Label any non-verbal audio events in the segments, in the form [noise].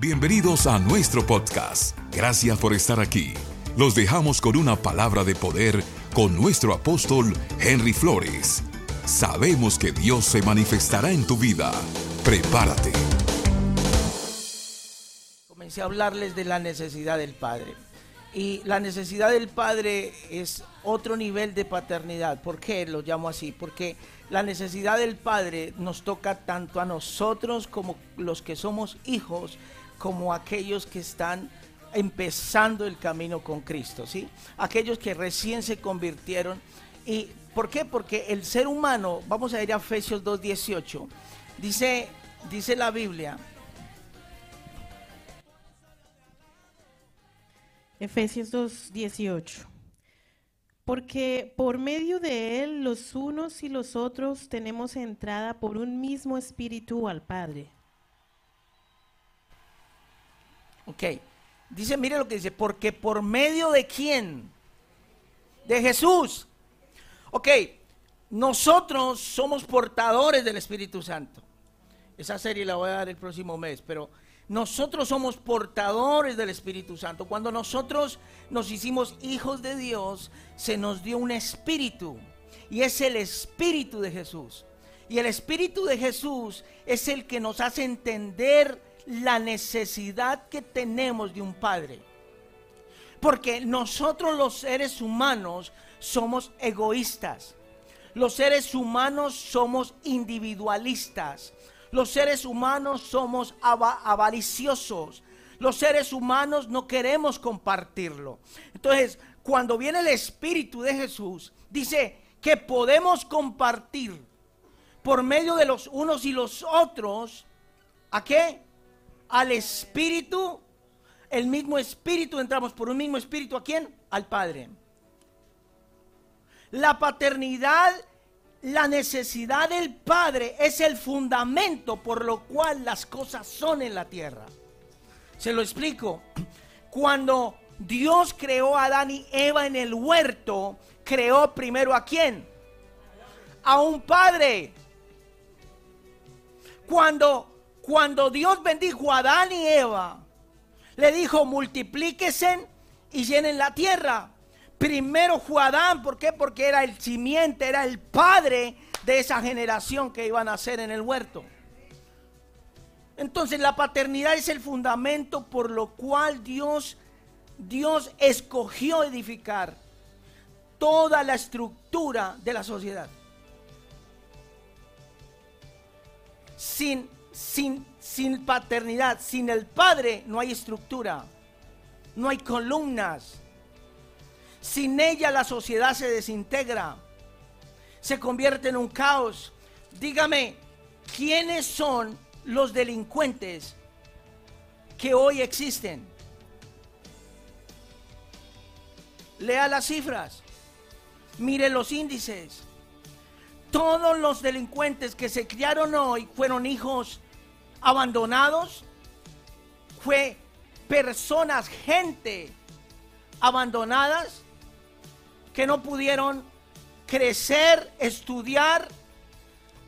Bienvenidos a nuestro podcast. Gracias por estar aquí. Los dejamos con una palabra de poder con nuestro apóstol Henry Flores. Sabemos que Dios se manifestará en tu vida. Prepárate. Comencé a hablarles de la necesidad del Padre. Y la necesidad del Padre es otro nivel de paternidad. ¿Por qué lo llamo así? Porque la necesidad del Padre nos toca tanto a nosotros como los que somos hijos, como aquellos que están empezando el camino con Cristo, ¿sí? Aquellos que recién se convirtieron. ¿Y por qué? Porque el ser humano, vamos a ir a Efesios 2.18, dice, dice la Biblia, Efesios 2:18. Porque por medio de él los unos y los otros tenemos entrada por un mismo espíritu al Padre. Ok. Dice, mire lo que dice, porque por medio de quién? De Jesús. Ok, nosotros somos portadores del Espíritu Santo. Esa serie la voy a dar el próximo mes, pero nosotros somos portadores del Espíritu Santo. Cuando nosotros nos hicimos hijos de Dios, se nos dio un espíritu. Y es el espíritu de Jesús. Y el espíritu de Jesús es el que nos hace entender la necesidad que tenemos de un padre. Porque nosotros los seres humanos somos egoístas. Los seres humanos somos individualistas. Los seres humanos somos avariciosos. Los seres humanos no queremos compartirlo. Entonces, cuando viene el Espíritu de Jesús, dice que podemos compartir por medio de los unos y los otros, ¿a qué? Al Espíritu, el mismo Espíritu, entramos por un mismo Espíritu, ¿a quién? Al Padre. La paternidad la necesidad del Padre es el fundamento por lo cual las cosas son en la tierra. Se lo explico. Cuando Dios creó a Adán y Eva en el huerto, creó primero a quién? A un padre. Cuando, cuando Dios bendijo a Adán y Eva, le dijo multiplíquese y llenen la tierra. Primero fue Adán, ¿por qué? Porque era el simiente, era el padre de esa generación que iban a nacer en el huerto. Entonces la paternidad es el fundamento por lo cual Dios, Dios escogió edificar toda la estructura de la sociedad. Sin, sin, sin paternidad, sin el padre no hay estructura, no hay columnas, sin ella la sociedad se desintegra, se convierte en un caos. Dígame, ¿quiénes son los delincuentes que hoy existen? Lea las cifras, mire los índices. Todos los delincuentes que se criaron hoy fueron hijos abandonados, fue personas, gente abandonadas que no pudieron crecer, estudiar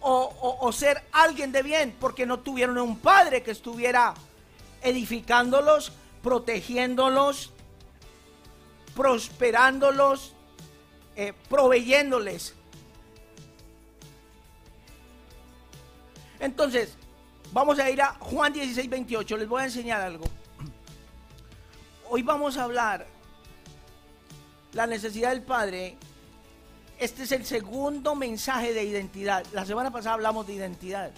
o, ser alguien de bien porque no tuvieron un padre que estuviera edificándolos, protegiéndolos, prosperándolos, eh, proveyéndoles. Entonces, vamos a ir a Juan 16, 28. Les voy a enseñar algo. Hoy vamos a hablar la necesidad del Padre, este es el segundo mensaje de identidad. La semana pasada hablamos de identidad.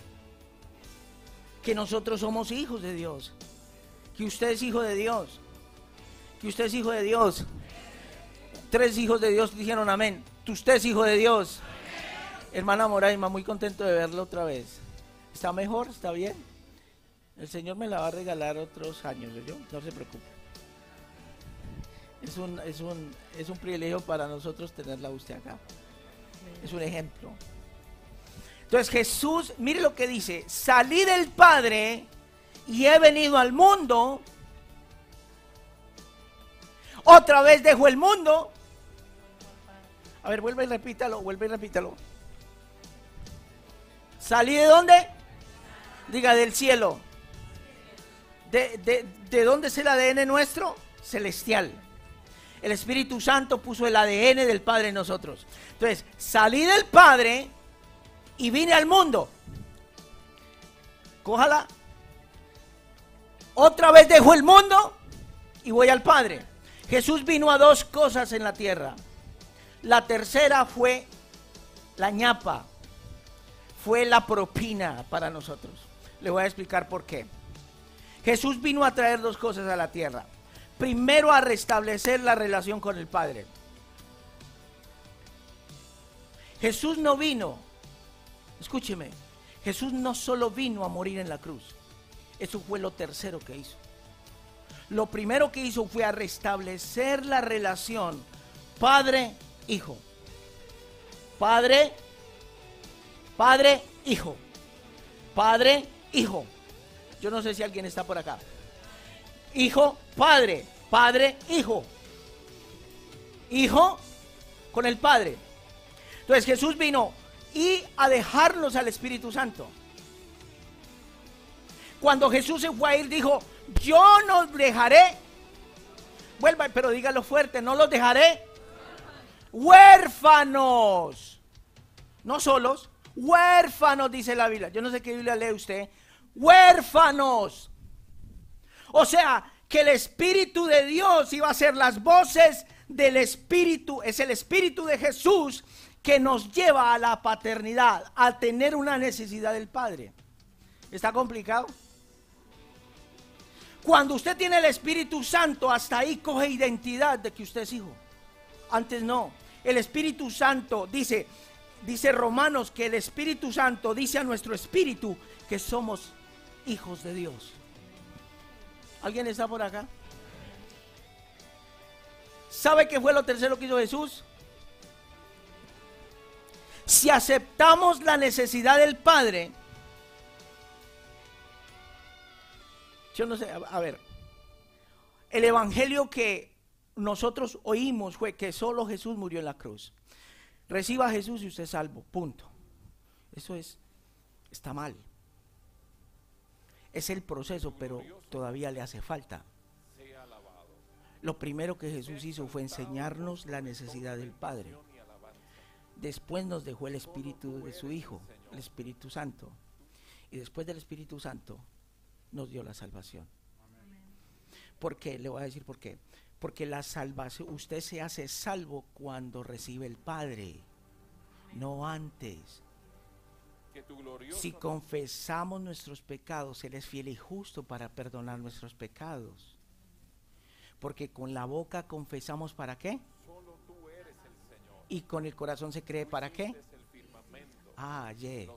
Que nosotros somos hijos de Dios. Que usted es hijo de Dios. Que usted es hijo de Dios. Tres hijos de Dios dijeron amén. Usted es hijo de Dios. Hermana Moraima, muy contento de verlo otra vez. ¿Está mejor? ¿Está bien? El Señor me la va a regalar otros años, ¿yo? No se preocupe es un, es un, es un privilegio para nosotros tenerla usted acá. Es un ejemplo. Entonces Jesús, mire lo que dice, salí del Padre y he venido al mundo. Otra vez dejo el mundo. A ver, vuelve y repítalo, vuelve y repítalo. ¿Salí de dónde? Diga del cielo. ¿De, de dónde es el ADN nuestro? Celestial. El Espíritu Santo puso el ADN del Padre en nosotros. Entonces, salí del Padre y vine al mundo. Cójala. Otra vez dejo el mundo y voy al Padre. Jesús vino a dos cosas en la tierra. La tercera fue la ñapa, fue la propina para nosotros. Le voy a explicar por qué. Jesús vino a traer dos cosas a la tierra. Primero a restablecer la relación con el Padre. Jesús no vino, escúcheme, Jesús no solo vino a morir en la cruz, eso fue lo tercero que hizo. Lo primero que hizo fue a restablecer la relación Padre-Hijo. Padre, Padre, Hijo. Padre, Hijo. Yo no sé si alguien está por acá. Hijo, Padre. Padre, Hijo. Hijo con el Padre. Entonces Jesús vino y a dejarnos al Espíritu Santo. Cuando Jesús se fue a ir, dijo, yo no dejaré. Vuelva, pero dígalo fuerte, no los dejaré. Huérfanos. No solos, huérfanos, dice la Biblia. Yo no sé qué Biblia lee usted. Huérfanos. O sea, que el Espíritu de Dios iba a ser las voces del Espíritu. Es el Espíritu de Jesús que nos lleva a la paternidad, a tener una necesidad del Padre. ¿Está complicado? Cuando usted tiene el Espíritu Santo, hasta ahí coge identidad de que usted es hijo. Antes no. El Espíritu Santo dice, dice Romanos que el Espíritu Santo dice a nuestro espíritu que somos hijos de Dios. ¿Alguien está por acá? ¿Sabe qué fue lo tercero que hizo Jesús? Si aceptamos la necesidad del Padre, Yo no sé, a, ver, el evangelio que nosotros oímos fue que solo Jesús murió en la cruz. Reciba a Jesús y usted es salvo, punto. Eso es, está mal. Es el proceso, pero todavía le hace falta. Lo primero que Jesús hizo fue enseñarnos la necesidad del Padre. Después nos dejó el Espíritu de su Hijo, el Espíritu Santo. Y después del Espíritu Santo nos dio la salvación. ¿Por qué? Le voy a decir por qué. Porque la salvación, usted se hace salvo cuando recibe el Padre, no antes. Si confesamos nuestros pecados, Él es fiel y justo para perdonar nuestros pecados. Porque con la boca confesamos para qué? Y con el corazón se cree para qué? Ah, yeah.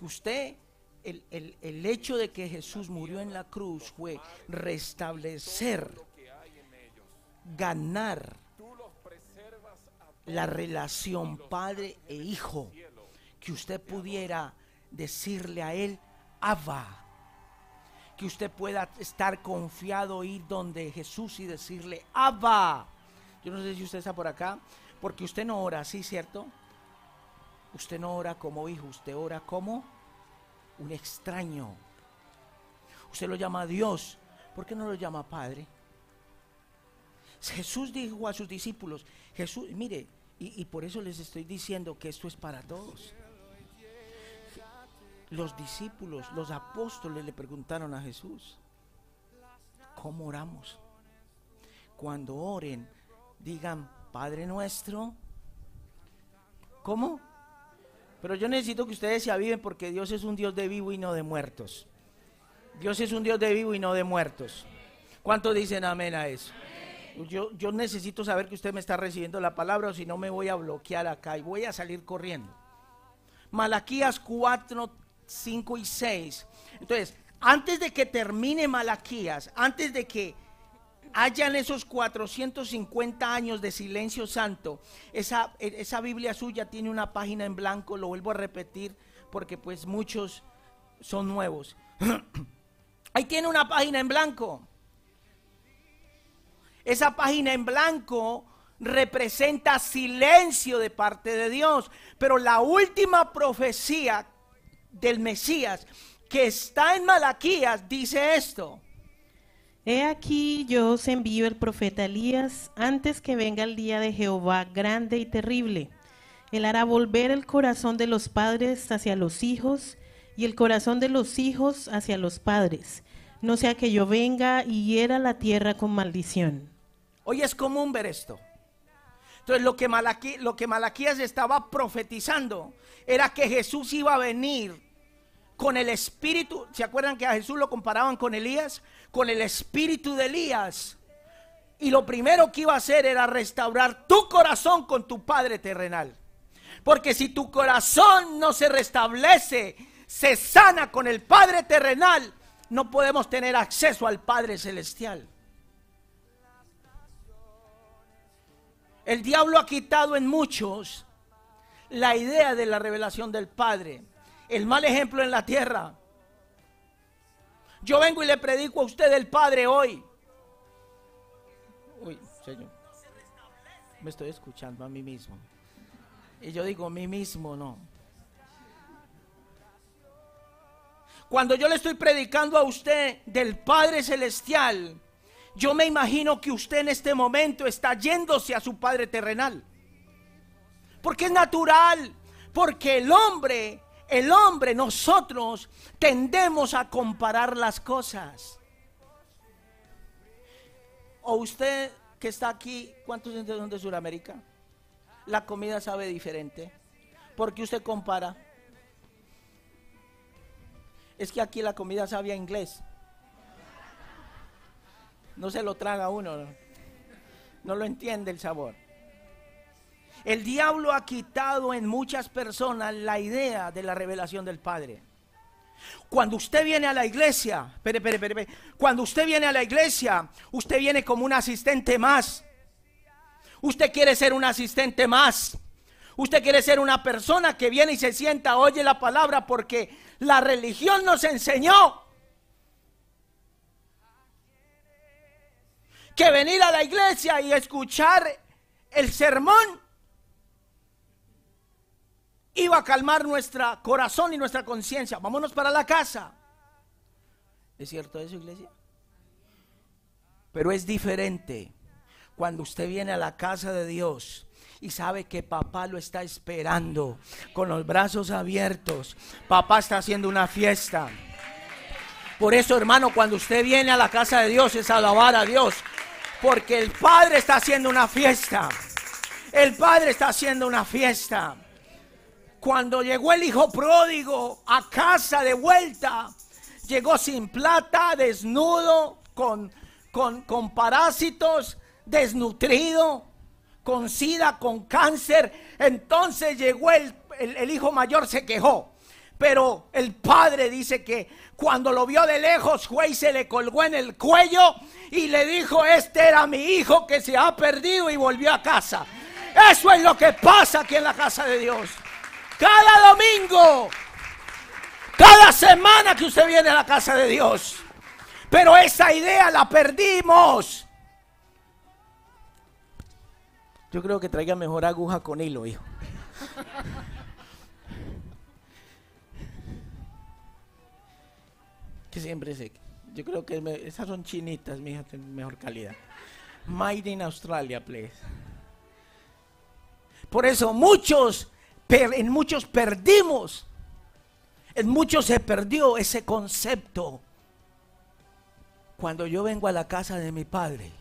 Usted el, hecho de que Jesús murió en la cruz fue restablecer, ganar la relación padre e hijo, que usted pudiera decirle a él, Abba, que usted pueda estar confiado, ir donde Jesús y decirle, Abba. Yo no sé si usted está por acá, porque usted no ora así, ¿cierto? Usted no ora como hijo, usted ora como un extraño. Usted lo llama Dios, ¿por qué no lo llama Padre? Jesús dijo a sus discípulos, Jesús, mire, y, por eso les estoy diciendo que esto es para todos. Los discípulos, los apóstoles le preguntaron a Jesús, ¿cómo oramos? Cuando oren, digan, Padre nuestro, ¿cómo? Pero yo necesito que ustedes se aviven porque Dios es un Dios de vivo y no de muertos. Dios es un Dios de vivo y no de muertos. ¿Cuántos dicen amén a eso? Yo, yo necesito saber que usted me está recibiendo la palabra o si no me voy a bloquear acá y voy a salir corriendo. Malaquías 4, 5 y 6. Entonces, antes de que termine Malaquías, antes de que hayan esos 450 años de silencio santo, esa, esa Biblia suya tiene una página en blanco, lo vuelvo a repetir porque pues muchos son nuevos. [clears throat] Ahí tiene una página en blanco. Esa página en blanco representa silencio de parte de Dios. Pero la última profecía del Mesías que está en Malaquías dice esto. He aquí yo os envío el profeta Elías antes que venga el día de Jehová grande y terrible. Él hará volver el corazón de los padres hacia los hijos y el corazón de los hijos hacia los padres, no sea que yo venga y hiera la tierra con maldición. Hoy es común ver esto. Entonces lo que, lo que Malaquías estaba profetizando era que Jesús iba a venir con el espíritu. ¿Se acuerdan que a Jesús lo comparaban con Elías? Con el espíritu de Elías. Y lo primero que iba a hacer era restaurar tu corazón con tu Padre terrenal. Porque si tu corazón no se restablece, se sana con el Padre terrenal, no podemos tener acceso al Padre celestial. El diablo ha quitado en muchos la idea de la revelación del Padre. El mal ejemplo en la tierra. Yo vengo y le predico a usted del Padre hoy. Uy, Señor. Me estoy escuchando a mí mismo. Y yo digo, mí mismo no. Cuando yo le estoy predicando a usted del Padre Celestial, yo me imagino que usted en este momento está yéndose a su Padre terrenal. Porque es natural, porque el hombre, el hombre, nosotros tendemos a comparar las cosas. O usted que está aquí, ¿cuántos son de Sudamérica? La comida sabe diferente. porque usted compara? Es que aquí la comida sabe a inglés. No se lo traga uno. No lo entiende el sabor. El diablo ha quitado en muchas personas la idea de la revelación del Padre. Cuando usted viene a la iglesia, cuando usted viene a la iglesia, usted viene como un asistente más. Usted quiere ser un asistente más. Usted quiere ser una persona que viene y se sienta, oye la palabra, porque la religión nos enseñó que venir a la iglesia y escuchar el sermón iba a calmar nuestro corazón y nuestra conciencia. Vámonos para la casa. ¿Es cierto eso, iglesia? Pero es diferente cuando usted viene a la casa de Dios y sabe que papá lo está esperando con los brazos abiertos. Papá está haciendo una fiesta. Por eso, hermano, cuando usted viene a la casa de Dios es alabar a Dios. Porque el Padre está haciendo una fiesta. El Padre está haciendo una fiesta. Cuando llegó el hijo pródigo a casa de vuelta, llegó sin plata, desnudo, con, con, con parásitos, desnutrido, con sida, con cáncer. Entonces llegó el, el, hijo mayor, se quejó. Pero el padre dice que cuando lo vio de lejos, fue y se le colgó en el cuello y le dijo, este era mi hijo que se ha perdido y volvió a casa. Eso es lo que pasa aquí en la casa de Dios. Cada domingo, cada semana que usted viene a la casa de Dios. Pero esa idea la perdimos. Yo creo que traiga mejor aguja con hilo, hijo. [laughs] que siempre sé. Yo creo que esas son chinitas, mija, de mejor calidad. Made in Australia, please. Por eso muchos, en muchos perdimos. En muchos se perdió ese concepto. Cuando yo vengo a la casa de mi padre,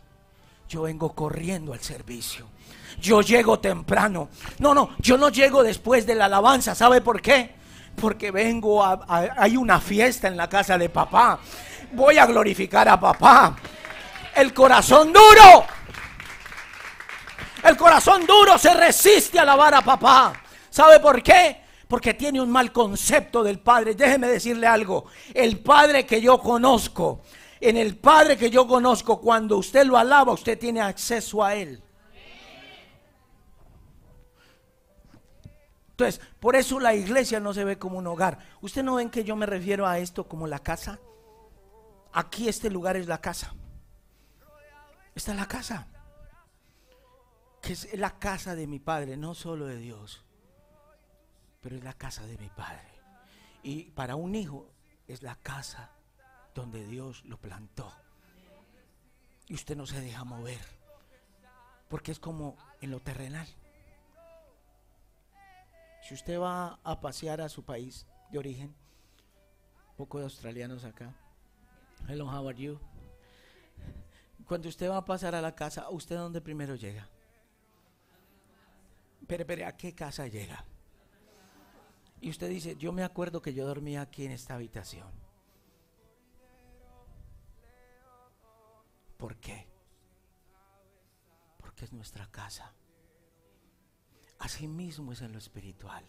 yo vengo corriendo al servicio. Yo llego temprano. No, no, yo no llego después de la alabanza. ¿Sabe por qué? Porque vengo a, hay una fiesta en la casa de papá. Voy a glorificar a papá. El corazón duro. El corazón duro se resiste a alabar a papá. ¿Sabe por qué? Porque tiene un mal concepto del Padre. Déjeme decirle algo. El Padre que yo conozco, en el Padre que yo conozco, cuando usted lo alaba, usted tiene acceso a Él. Entonces, por eso la iglesia no se ve como un hogar. ¿Usted no ven que yo me refiero a esto como la casa? Aquí este lugar es la casa. Esta es la casa. Que es la casa de mi padre, no solo de Dios, pero es la casa de mi padre. Y para un hijo, es la casa donde Dios lo plantó. Y usted no se deja mover. Porque es como en lo terrenal. Si usted va a pasear a su país de origen, poco de australianos acá. Hello, how are you? Cuando usted va a pasar a la casa, ¿usted dónde primero llega? Pero, pero, ¿a qué casa llega? Y usted dice, yo me acuerdo que yo dormía aquí en esta habitación. ¿Por qué? Porque es nuestra casa. Así mismo es en lo espiritual.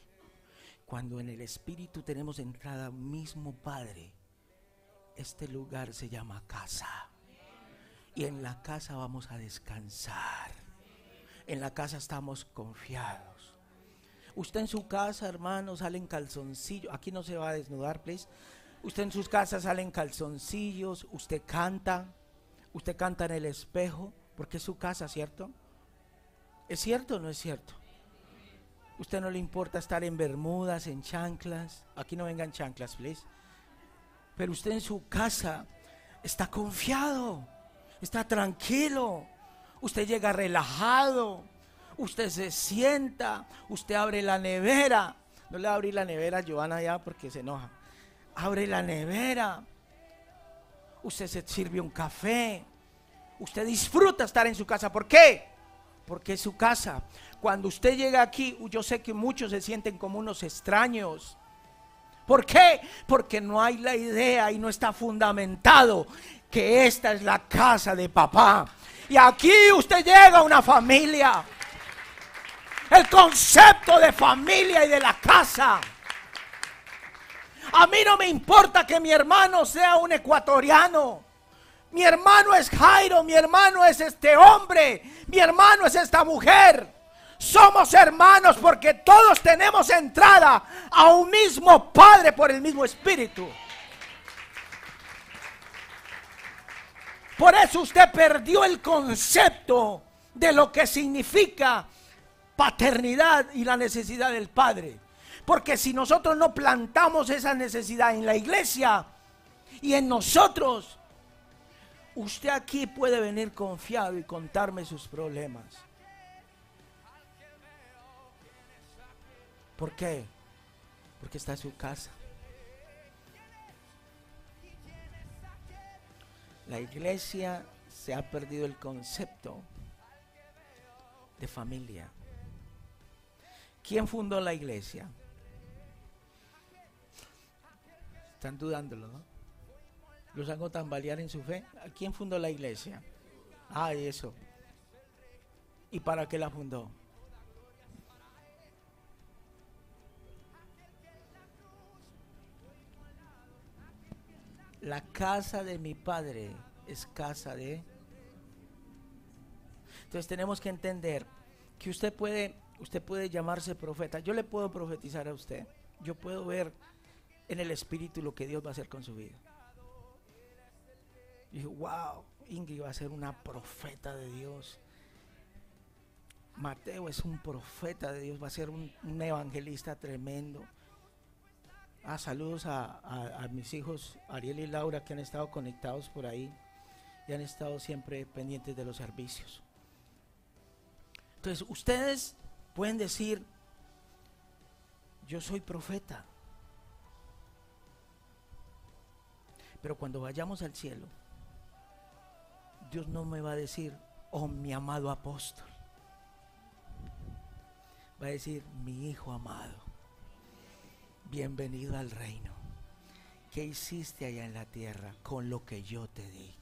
Cuando en el espíritu tenemos entrada mismo Padre, este lugar se llama casa. Y en la casa vamos a descansar. En la casa estamos confiados. Usted en su casa, hermano, sale en calzoncillo. Aquí no se va a desnudar, please. Usted en sus casas sale en calzoncillos. Usted canta. Usted canta en el espejo. Porque es su casa, ¿cierto? ¿Es cierto o no es cierto? Usted no le importa estar en bermudas, en chanclas. Aquí no vengan chanclas, please. Pero usted en su casa está confiado. Está tranquilo. Usted llega relajado usted se sienta, usted abre la nevera. No le abrí la nevera a Joana ya porque se enoja. Abre la nevera. Usted se sirve un café. Usted disfruta estar en su casa. ¿Por qué? Porque es su casa. Cuando usted llega aquí, yo sé que muchos se sienten como unos extraños. ¿Por qué? Porque no hay la idea y no está fundamentado que esta es la casa de papá. Y aquí usted llega a una familia el concepto de familia y de la casa. A mí no me importa que mi hermano sea un ecuatoriano. Mi hermano es Jairo, mi hermano es este hombre, mi hermano es esta mujer. Somos hermanos porque todos tenemos entrada a un mismo Padre por el mismo Espíritu. Por eso usted perdió el concepto de lo que significa paternidad y la necesidad del Padre. Porque si nosotros no plantamos esa necesidad en la iglesia y en nosotros, usted aquí puede venir confiado y contarme sus problemas. ¿Por qué? Porque está en su casa. La iglesia se ha perdido el concepto de familia. ¿Quién fundó la iglesia? Están dudándolo, ¿no? Los hago tambalear en su fe. ¿Quién fundó la iglesia? Ah, eso. ¿Y para qué la fundó? La casa de mi padre es casa de... Entonces tenemos que entender que usted puede usted puede llamarse profeta. Yo le puedo profetizar a usted. Yo puedo ver en el espíritu lo que Dios va a hacer con su vida. Y dije, wow, Ingrid va a ser una profeta de Dios. Mateo es un profeta de Dios, va a ser un, evangelista tremendo. Ah, saludos a, a, mis hijos Ariel y Laura que han estado conectados por ahí y han estado siempre pendientes de los servicios. Entonces, ustedes Pueden decir, yo soy profeta. Pero cuando vayamos al cielo, Dios no me va a decir, oh mi amado apóstol. Va a decir, mi hijo amado, bienvenido al reino. ¿Qué hiciste allá en la tierra con lo que yo te di?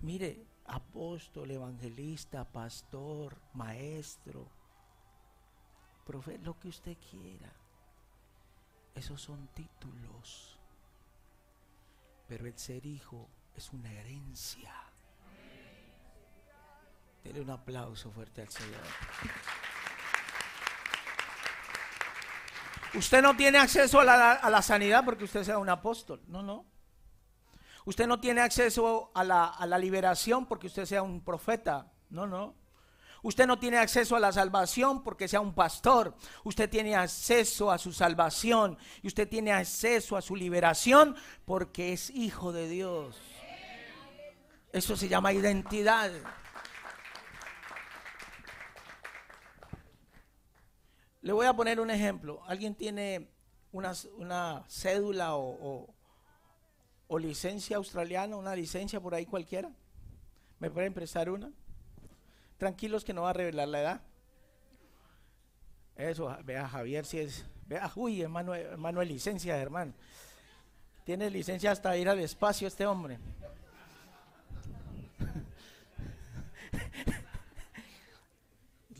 Mire, apóstol, evangelista, pastor, maestro, profeta, lo que usted quiera. Esos son títulos. Pero el ser hijo es una herencia. Dele un aplauso fuerte al Señor. Usted no tiene acceso a la, sanidad porque usted sea un apóstol. No, no. Usted no tiene acceso a la liberación porque usted sea un profeta. No, no. Usted no tiene acceso a la salvación porque sea un pastor. Usted tiene acceso a su salvación y usted tiene acceso a su liberación porque es hijo de Dios. Eso se llama identidad. Le voy a poner un ejemplo. ¿Alguien tiene una, cédula o, licencia australiana, una licencia por ahí cualquiera? ¿Me pueden prestar una? Tranquilos que no va a revelar la edad. Eso, vea Javier si es, vea, uy, hermano, hermano licencia, hermano. Tiene licencia hasta ir al espacio este hombre.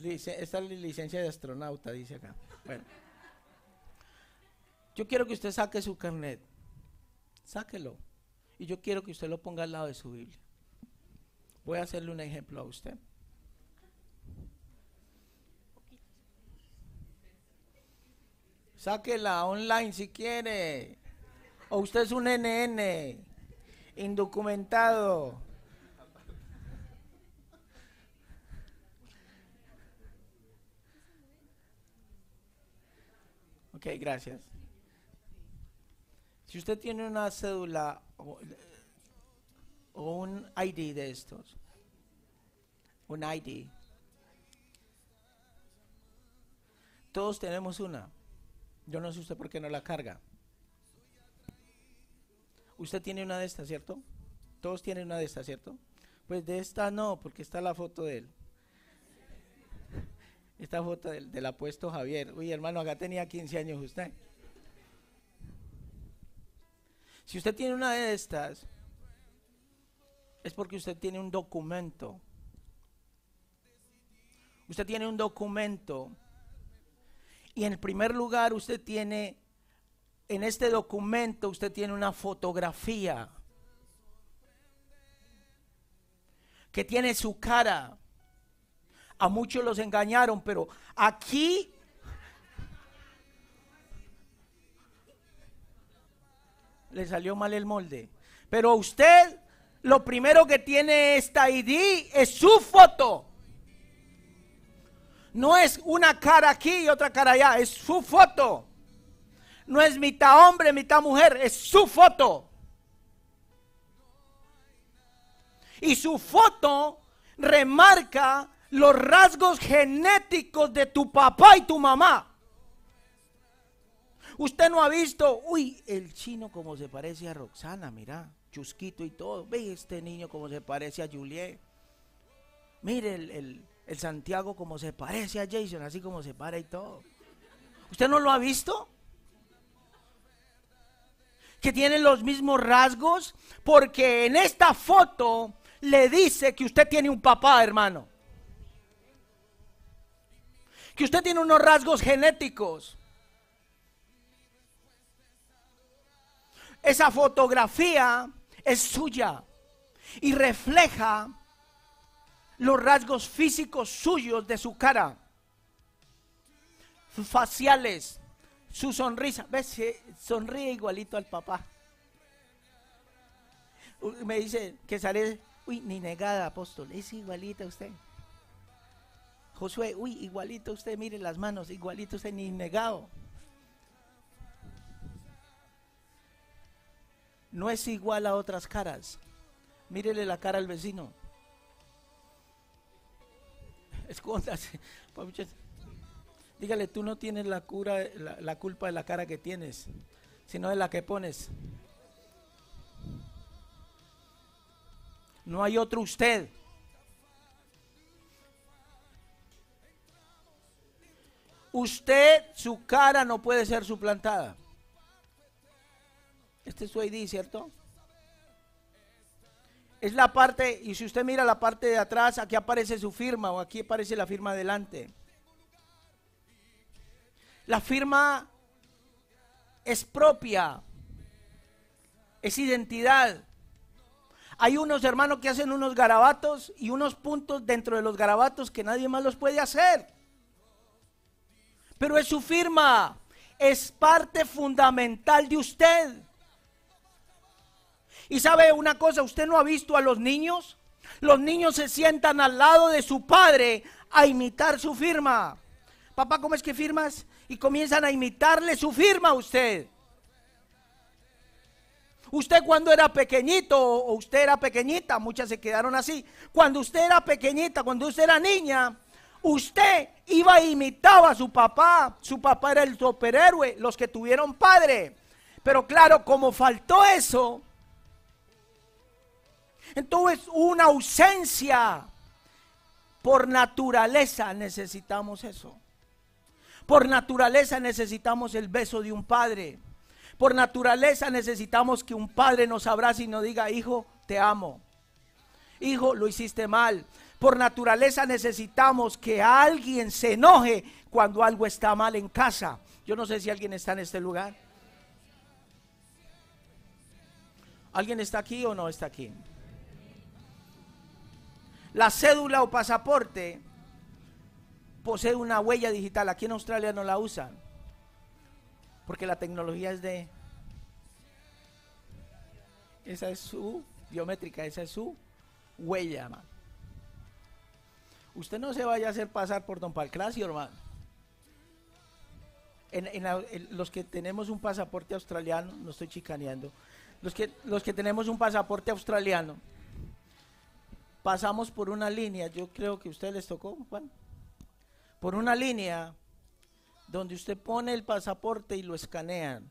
Esta es la licencia de astronauta, dice acá. Bueno. Yo quiero que usted saque su carnet. Sáquelo. Y yo quiero que usted lo ponga al lado de su Biblia. Voy a hacerle un ejemplo a usted. Sáquela online si quiere. O usted es un NN, indocumentado. Ok, gracias. Si usted tiene una cédula o, un ID de estos, un ID, todos tenemos una. Yo no sé usted por qué no la carga. Usted tiene una de estas, ¿cierto? Todos tienen una de estas, ¿cierto? Pues de esta no, porque está la foto de él. Esta foto del, apuesto Javier. Uy, hermano, acá tenía 15 años usted. Si usted tiene una de estas, es porque usted tiene un documento. Usted tiene un documento. Y en primer lugar, usted tiene, en este documento, usted tiene una fotografía que tiene su cara a muchos los engañaron, pero aquí le salió mal el molde. Pero usted lo primero que tiene esta ID es su foto. No es una cara aquí y otra cara allá, es su foto. No es mitad hombre, mitad mujer, es su foto. Y su foto remarca los rasgos genéticos de tu papá y tu mamá. Usted no ha visto, uy, el chino como se parece a Roxana, mira, chusquito y todo. Ve este niño como se parece a Juliet. Mire el, el Santiago como se parece a Jason, así como se para y todo. ¿Usted no lo ha visto? Que tienen los mismos rasgos, porque en esta foto le dice que usted tiene un papá, hermano que usted tiene unos rasgos genéticos. Esa fotografía es suya y refleja los rasgos físicos suyos de su cara, sus faciales, su sonrisa. ¿Ves? Sonríe igualito al papá. Me dice que sale, uy, ni negada, apóstol, es igualita usted. Josué, uy, igualito usted, mire las manos, igualito usted, ni negado. No es igual a otras caras. Mírele la cara al vecino. [laughs] Escóndase. Dígale, tú no tienes la, cura, la culpa de la cara que tienes, sino de la que pones. No hay otro usted. Usted, su cara no puede ser suplantada. Este es su ID, ¿cierto? Es la parte, y si usted mira la parte de atrás, aquí aparece su firma o aquí aparece la firma adelante. La firma es propia, es identidad. Hay unos hermanos que hacen unos garabatos y unos puntos dentro de los garabatos que nadie más los puede hacer pero es su firma, es parte fundamental de usted. Y sabe una cosa, usted no ha visto a los niños. Los niños se sientan al lado de su padre a imitar su firma. Papá, ¿cómo es que firmas? Y comienzan a imitarle su firma a usted. Usted cuando era pequeñito o usted era pequeñita, muchas se quedaron así. Cuando usted era pequeñita, cuando usted era niña, usted iba e imitaba a su papá. Su papá era el superhéroe, los que tuvieron padre. Pero claro, como faltó eso, entonces una ausencia. Por naturaleza necesitamos eso. Por naturaleza necesitamos el beso de un padre. Por naturaleza necesitamos que un padre nos abrace y nos diga, hijo, te amo. Hijo, lo hiciste mal. Por naturaleza necesitamos que alguien se enoje cuando algo está mal en casa. Yo no sé si alguien está en este lugar. ¿Alguien está aquí o no está aquí? La cédula o pasaporte posee una huella digital. Aquí en Australia no la usan. Porque la tecnología es de... Esa es su biométrica, esa es su huella, hermano. Usted no se vaya a hacer pasar por Don Palclasio, hermano. En, los que tenemos un pasaporte australiano, no estoy chicaneando, los que, los que tenemos un pasaporte australiano, pasamos por una línea, yo creo que a les tocó, Juan, por una línea donde usted pone el pasaporte y lo escanean.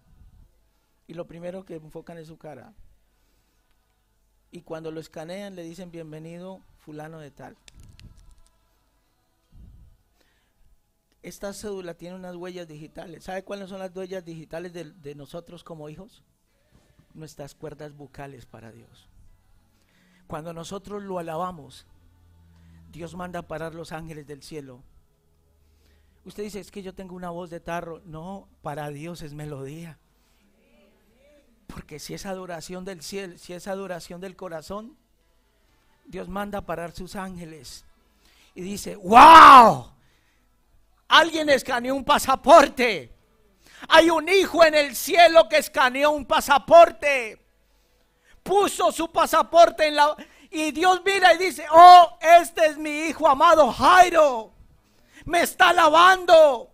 Y lo primero que enfocan es su cara. Y cuando lo escanean le dicen bienvenido fulano de tal. Esta cédula tiene unas huellas digitales. ¿Sabe cuáles son las huellas digitales de, nosotros como hijos? Nuestras cuerdas bucales para Dios. Cuando nosotros lo alabamos, Dios manda a parar los ángeles del cielo Usted dice, es que yo tengo una voz de tarro. No, para Dios es melodía. Porque si es adoración del cielo, si es adoración del corazón, Dios manda a parar sus ángeles. Y dice, wow, alguien escaneó un pasaporte. Hay un hijo en el cielo que escaneó un pasaporte. Puso su pasaporte en la... Y Dios mira y dice, oh, este es mi hijo amado Jairo me está lavando.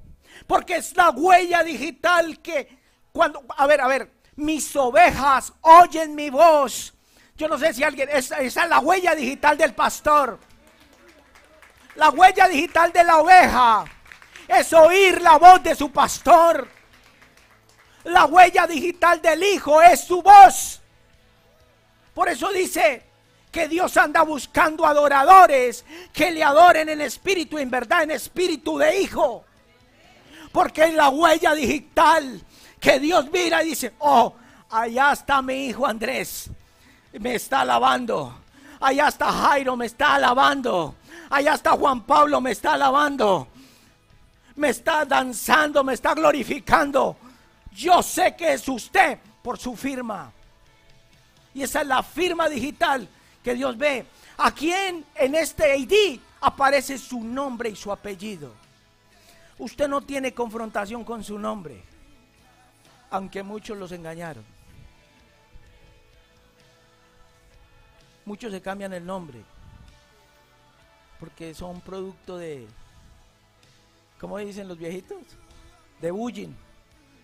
Porque es la huella digital que cuando, a ver, a ver, mis ovejas oyen mi voz. Yo no sé si alguien, esa, esa es la huella digital del pastor. La huella digital de la oveja es oír la voz de su pastor. La huella digital del hijo es su voz. Por eso dice, que Dios anda buscando adoradores que le adoren en espíritu, en verdad, en espíritu de hijo. Porque en la huella digital que Dios mira y dice, oh, allá está mi hijo Andrés, me está alabando. Allá está Jairo, me está alabando. Allá está Juan Pablo, me está alabando. Me está danzando, me está glorificando. Yo sé que es usted por su firma. Y esa es la firma digital que Dios ve. a quien en este ID aparece su nombre y su apellido. Usted no tiene confrontación con su nombre, aunque muchos los engañaron. Muchos se cambian el nombre porque son producto de, ¿cómo dicen los viejitos? De bullying.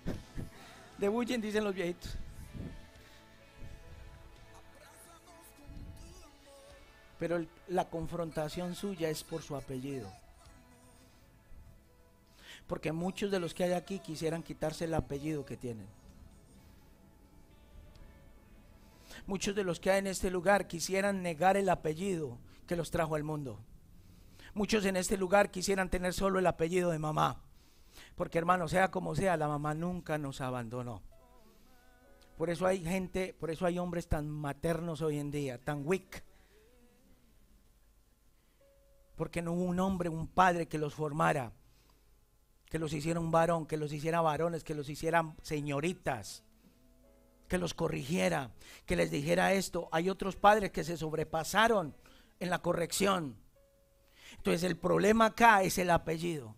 [laughs] De bullying dicen los viejitos. pero la confrontación suya es por su apellido. Porque muchos de los que hay aquí quisieran quitarse el apellido que tienen. Muchos de los que hay en este lugar quisieran negar el apellido que los trajo al mundo. Muchos en este lugar quisieran tener solo el apellido de mamá. Porque hermano, sea como sea, la mamá nunca nos abandonó. Por eso hay gente, por eso hay hombres tan maternos hoy en día, tan weak, porque no hubo un hombre, un padre que los formara, que los hiciera un varón, que los hiciera varones, que los hiciera señoritas, que los corrigiera, que les dijera esto. Hay otros padres que se sobrepasaron en la corrección. Entonces el problema acá es el apellido.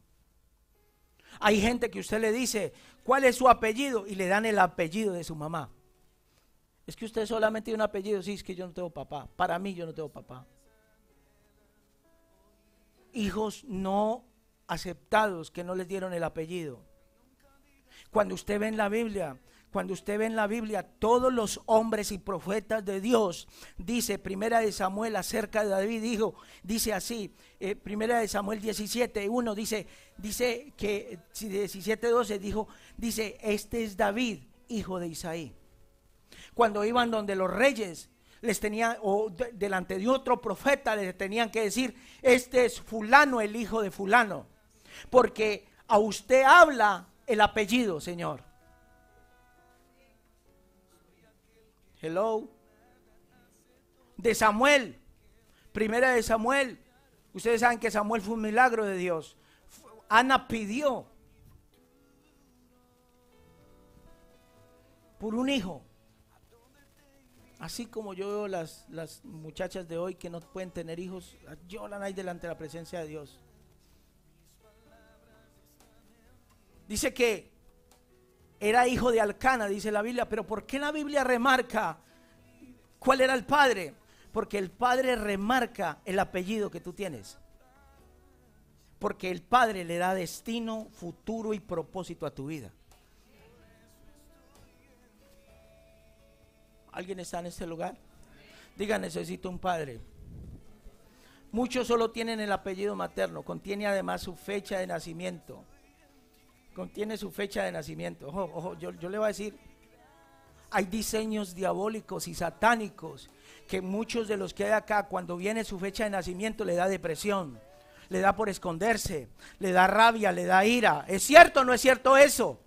Hay gente que usted le dice, ¿cuál es su apellido? Y le dan el apellido de su mamá. Es que usted solamente tiene un apellido, sí, es que yo no tengo papá. Para mí yo no tengo papá. hijos no aceptados que no les dieron el apellido. Cuando usted ve en la Biblia, cuando usted ve en la Biblia todos los hombres y profetas de Dios, dice Primera de Samuel acerca de David, dijo, dice así, eh, Primera de Samuel 17, 1 dice, dice que 17, 12 dijo, dice, este es David, hijo de Isaí. Cuando iban donde los reyes, les tenían, o delante de otro profeta, les tenían que decir, este es fulano, el hijo de fulano. Porque a usted habla el apellido, Señor. Hello. De Samuel. Primera de Samuel. Ustedes saben que Samuel fue un milagro de Dios. Ana pidió por un hijo. Así como yo veo las, las muchachas de hoy que no pueden tener hijos, lloran ahí delante de la presencia de Dios. Dice que era hijo de Alcana, dice la Biblia, pero ¿por qué la Biblia remarca cuál era el padre? Porque el padre remarca el apellido que tú tienes. Porque el padre le da destino, futuro y propósito a tu vida. ¿Alguien está en este lugar? Diga, necesito un padre. Muchos solo tienen el apellido materno, contiene además su fecha de nacimiento contiene su fecha de nacimiento. Ojo, ojo, yo, yo le voy a decir, hay diseños diabólicos y satánicos que muchos de los que hay acá, cuando viene su fecha de nacimiento, le da depresión, le da por esconderse, le da rabia, le da ira. ¿Es cierto o no es cierto eso?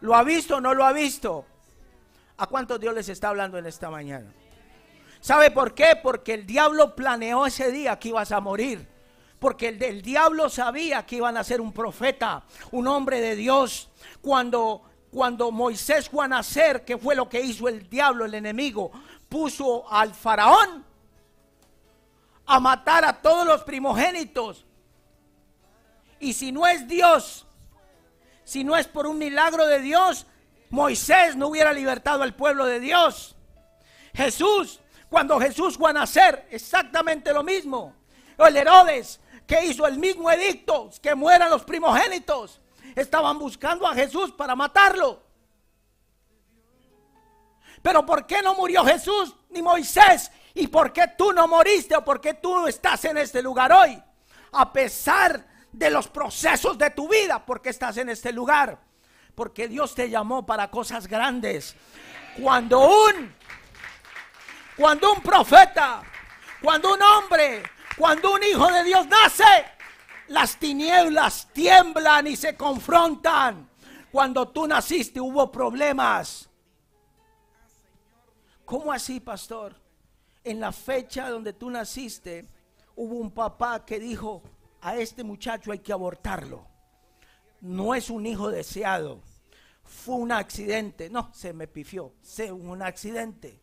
¿Lo ha visto o no lo ha visto? ¿A cuántos Dios les está hablando en esta mañana? ¿Sabe por qué? Porque el diablo planeó ese día que ibas a morir. Porque el, diablo sabía que iban a ser un profeta, un hombre de Dios. Cuando, cuando Moisés fue a nacer, ¿qué fue lo que hizo el diablo, el enemigo? Puso al faraón a matar a todos los primogénitos. Y si no es Dios, si no es por un milagro de Dios, Moisés no hubiera libertado al pueblo de Dios. Jesús, cuando Jesús fue a nacer, exactamente lo mismo. El Herodes que hizo el mismo edicto, que mueran los primogénitos. Estaban buscando a Jesús para matarlo. Pero ¿por qué no murió Jesús ni Moisés? ¿Y por qué tú no moriste o por qué tú estás en este lugar hoy? A pesar de los procesos de tu vida, ¿por qué estás en este lugar? Porque Dios te llamó para cosas grandes. Cuando un cuando un profeta, cuando un hombre cuando un hijo de Dios nace, las tinieblas tiemblan y se confrontan. Cuando tú naciste hubo problemas. ¿Cómo así, pastor? En la fecha donde tú naciste, hubo un papá que dijo, a este muchacho hay que abortarlo. No es un hijo deseado. Fue un accidente. No, se me pifió. Fue un accidente.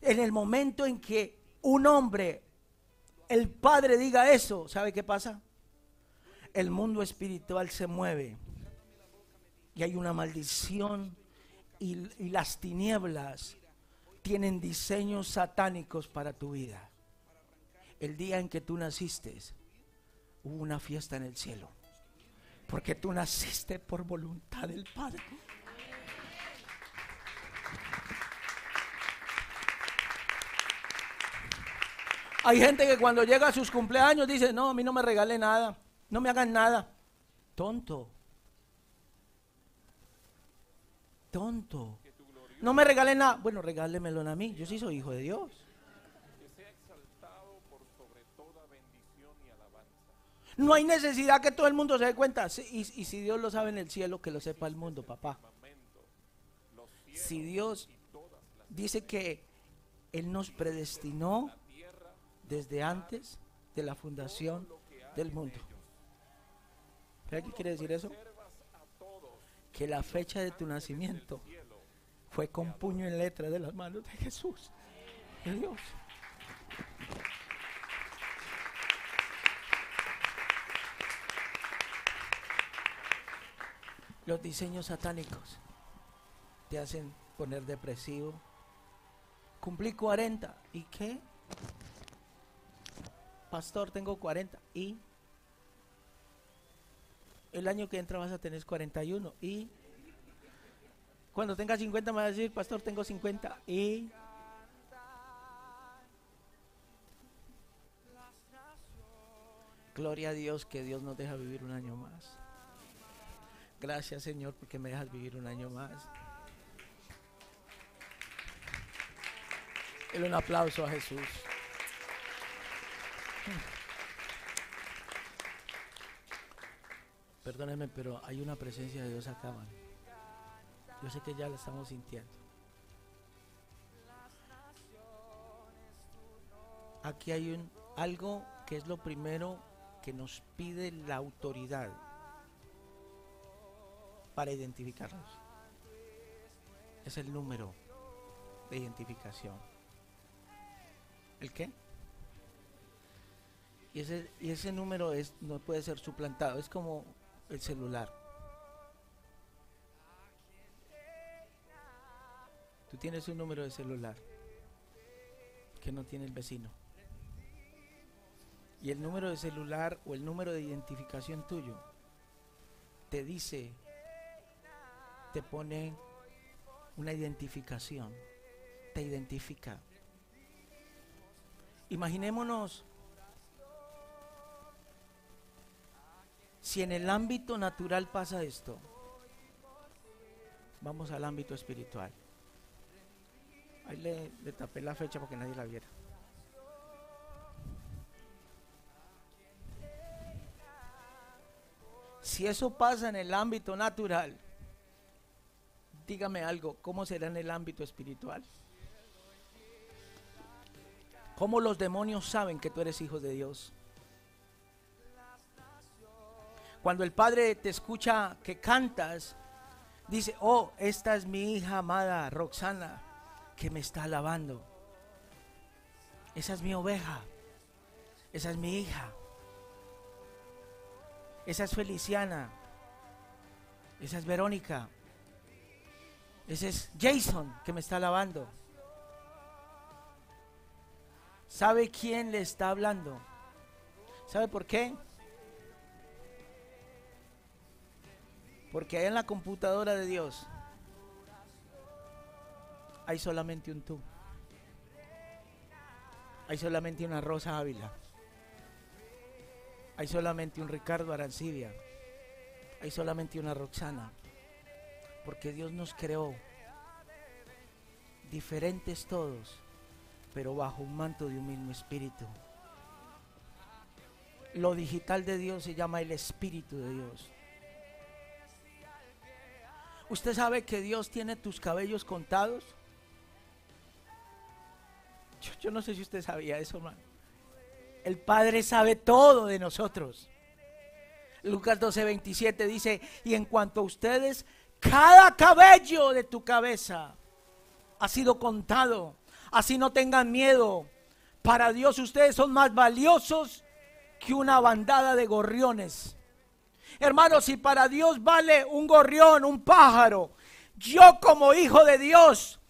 En el momento en que un hombre el Padre diga eso, ¿sabe qué pasa? El mundo espiritual se mueve y hay una maldición y, las tinieblas tienen diseños satánicos para tu vida. El día en que tú naciste, hubo una fiesta en el cielo. Porque tú naciste por voluntad del Padre. Hay gente que cuando llega a sus cumpleaños dice, no, a mí no me regale nada, no me hagan nada. Tonto. Tonto. No me regalen nada. Bueno, regálemelo a mí. Yo sí soy hijo de Dios. No hay necesidad que todo el mundo se dé cuenta. Y, si Dios lo sabe en el cielo, que lo sepa el mundo, papá. Si Dios dice que Él nos predestinó desde antes de la fundación del mundo. ¿Qué quiere decir eso? Que la fecha de tu nacimiento fue con puño en letra de las manos de Jesús, de Dios. Los diseños satánicos te hacen poner depresivo. Cumplí 40. ¿Y qué? Pastor, tengo 40. ¿Y? El año que entra vas a tener 41. ¿Y? Cuando tenga 50 me va a decir, pastor, tengo 50. ¿Y? Gloria a Dios que Dios nos deja vivir un año más. Gracias Señor porque me dejas vivir un año más. Dale un aplauso a Jesús. Perdónenme, pero hay una presencia de Dios acá, man. Yo sé que ya la estamos sintiendo. Aquí hay un algo que es lo primero que nos pide la autoridad para identificarnos. Es el número de identificación. ¿El qué? Y ese, y ese número es, no puede ser suplantado. Es como el celular. Tú tienes un número de celular que no tiene el vecino. Y el número de celular o el número de identificación tuyo te dice, te pone una identificación, te identifica. Imaginémonos Si en el ámbito natural pasa esto, vamos al ámbito espiritual. Ahí le, tapé la fecha porque nadie la viera. Si eso pasa en el ámbito natural, dígame algo, ¿cómo será en el ámbito espiritual? ¿Cómo los demonios saben que tú eres hijo de Dios? Cuando el Padre te escucha que cantas, dice, oh, esta es mi hija amada Roxana, que me está alabando. Esa es mi oveja. Esa es mi hija. Esa es Feliciana. Esa es Verónica. Ese es Jason que me está alabando. ¿Sabe quién le está hablando? ¿Sabe por qué? Porque en la computadora de Dios hay solamente un tú. Hay solamente una Rosa Ávila. Hay solamente un Ricardo Arancibia. Hay solamente una Roxana. Porque Dios nos creó diferentes todos, pero bajo un manto de un mismo espíritu. Lo digital de Dios se llama el Espíritu de Dios. ¿Usted sabe que Dios tiene tus cabellos contados? Yo, no sé si usted sabía eso, hermano. El Padre sabe todo de nosotros. Lucas 12, 27 dice, y en cuanto a ustedes, cada cabello de tu cabeza ha sido contado. Así no tengan miedo. Para Dios ustedes son más valiosos que una bandada de gorriones. Hermanos, si para Dios vale un gorrión, un pájaro, yo como hijo de Dios,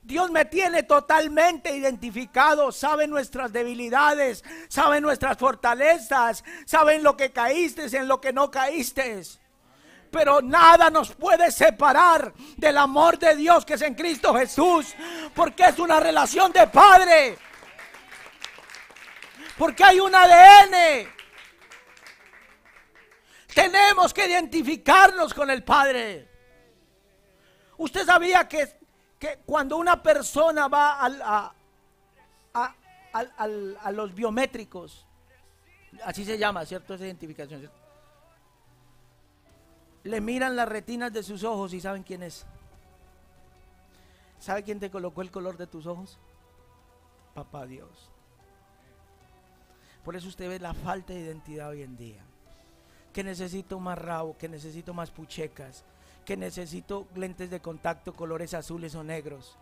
Dios me tiene totalmente identificado, sabe nuestras debilidades, sabe nuestras fortalezas, sabe en lo que caíste, en lo que no caíste. Pero nada nos puede separar del amor de Dios que es en Cristo Jesús, porque es una relación de padre. Porque hay un ADN tenemos que identificarnos con el Padre. Usted sabía que, que cuando una persona va a, a, los biométricos, así se llama, ¿cierto? Esa identificación. Le miran las retinas de sus ojos y saben quién es. ¿Sabe quién te colocó el color de tus ojos? Papá Dios. Por eso usted ve la falta de identidad hoy en día que necesito más rabo, que necesito más puchecas, que necesito lentes de contacto colores azules o negros.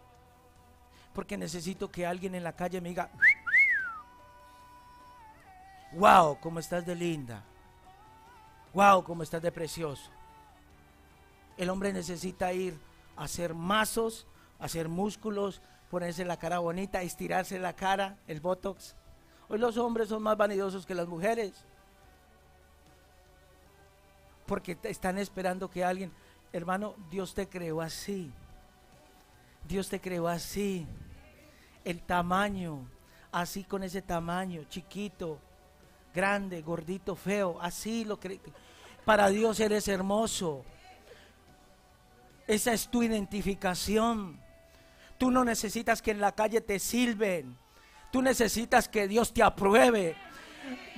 Porque necesito que alguien en la calle me diga, wow, cómo estás de linda. Wow, cómo estás de precioso. El hombre necesita ir a hacer mazos, hacer músculos, ponerse la cara bonita, estirarse la cara, el botox. Hoy los hombres son más vanidosos que las mujeres. Porque están esperando que alguien, hermano, Dios te creó así. Dios te creó así. El tamaño, así con ese tamaño, chiquito, grande, gordito, feo, así lo creo. Para Dios eres hermoso. Esa es tu identificación. Tú no necesitas que en la calle te silben. Tú necesitas que Dios te apruebe.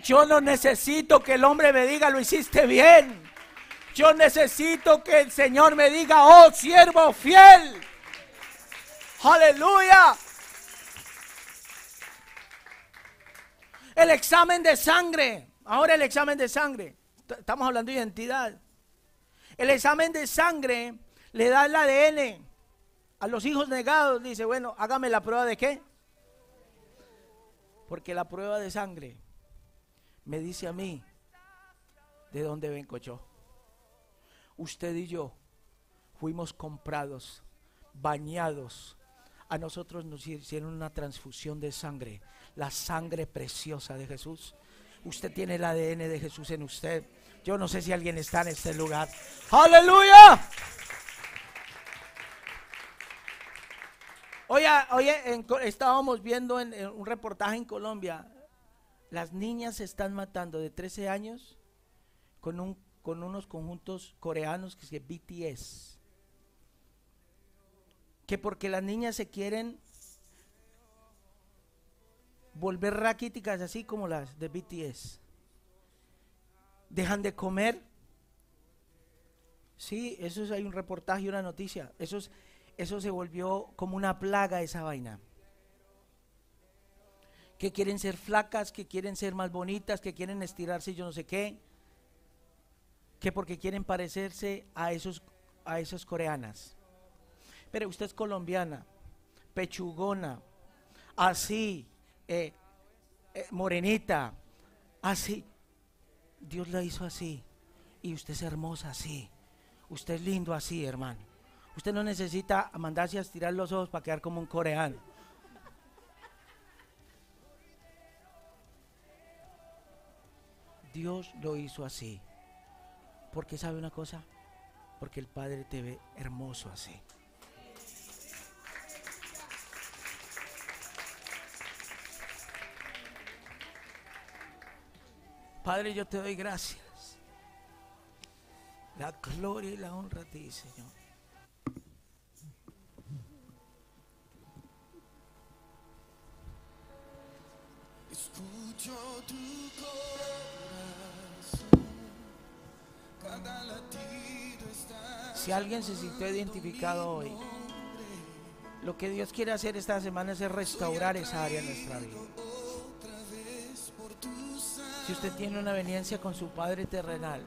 Yo no necesito que el hombre me diga lo hiciste bien. Yo necesito que el Señor me diga, oh siervo fiel. Aleluya. El examen de sangre. Ahora el examen de sangre. Estamos hablando de identidad. El examen de sangre le da el ADN a los hijos negados. Dice, bueno, hágame la prueba de qué. Porque la prueba de sangre me dice a mí de dónde vengo yo. Usted y yo fuimos comprados, bañados. A nosotros nos hicieron una transfusión de sangre, la sangre preciosa de Jesús. Usted tiene el ADN de Jesús en usted. Yo no sé si alguien está en este lugar. Aleluya. Oye, oye, estábamos viendo en, un reportaje en Colombia, las niñas se están matando de 13 años con, un, con unos conjuntos coreanos que se BTS. Que porque las niñas se quieren volver raquíticas así como las de BTS. Dejan de comer. Sí, eso es, hay un reportaje y una noticia. Eso es, eso se volvió como una plaga esa vaina. Que quieren ser flacas, que quieren ser más bonitas, que quieren estirarse yo no sé qué. Que porque quieren parecerse a esos a esas coreanas. Pero usted es colombiana, pechugona, así, eh, eh, morenita, así. Dios la hizo así. Y usted es hermosa así. Usted es lindo así, hermano. Usted no necesita mandarse a estirar los ojos para quedar como un coreano. Dios lo hizo así. Porque sabe una cosa? Porque el Padre te ve hermoso así. Padre, yo te doy gracias. La gloria y la honra a ti, Señor. Si alguien se sintió identificado hoy, lo que Dios quiere hacer esta semana es restaurar esa área en nuestra vida. Si usted tiene una veniencia con su Padre terrenal,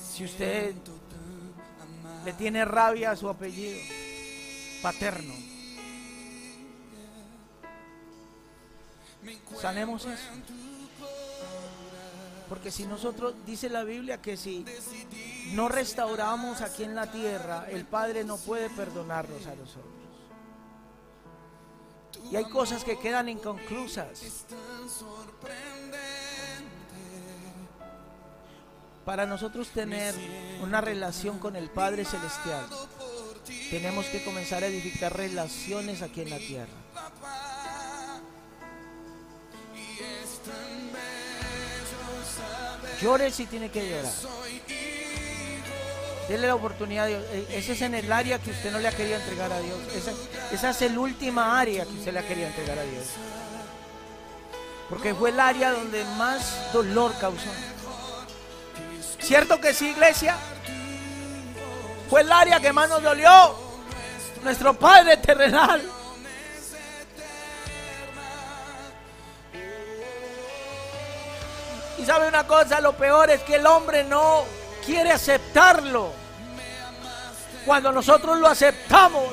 si usted le tiene rabia a su apellido paterno, sanemos eso. Porque si nosotros, dice la Biblia que si no restauramos aquí en la tierra, el Padre no puede perdonarnos a nosotros. Y hay cosas que quedan inconclusas. Para nosotros tener una relación con el Padre Celestial, tenemos que comenzar a edificar relaciones aquí en la tierra. Llore si tiene que llorar. Dele la oportunidad a Dios. E, ese es en el área que usted no le ha querido entregar a Dios. Esa, es el última área que usted le ha querido entregar a Dios. Porque fue el área donde más dolor causó. ¿Cierto que sí, iglesia? Fue el área que más nos dolió. Nuestro Padre terrenal. Y sabe una cosa, lo peor es que el hombre no quiere aceptarlo. Cuando nosotros lo aceptamos,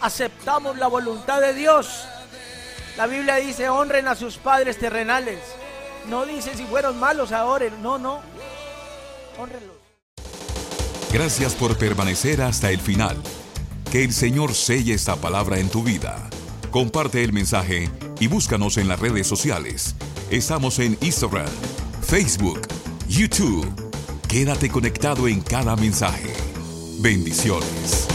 aceptamos la voluntad de Dios. La Biblia dice, honren a sus padres terrenales. No dice si fueron malos ahora, no, no. Honrenlos. Gracias por permanecer hasta el final. Que el Señor selle esta palabra en tu vida. Comparte el mensaje y búscanos en las redes sociales. Estamos en Instagram, Facebook, YouTube. Quédate conectado en cada mensaje. Bendiciones.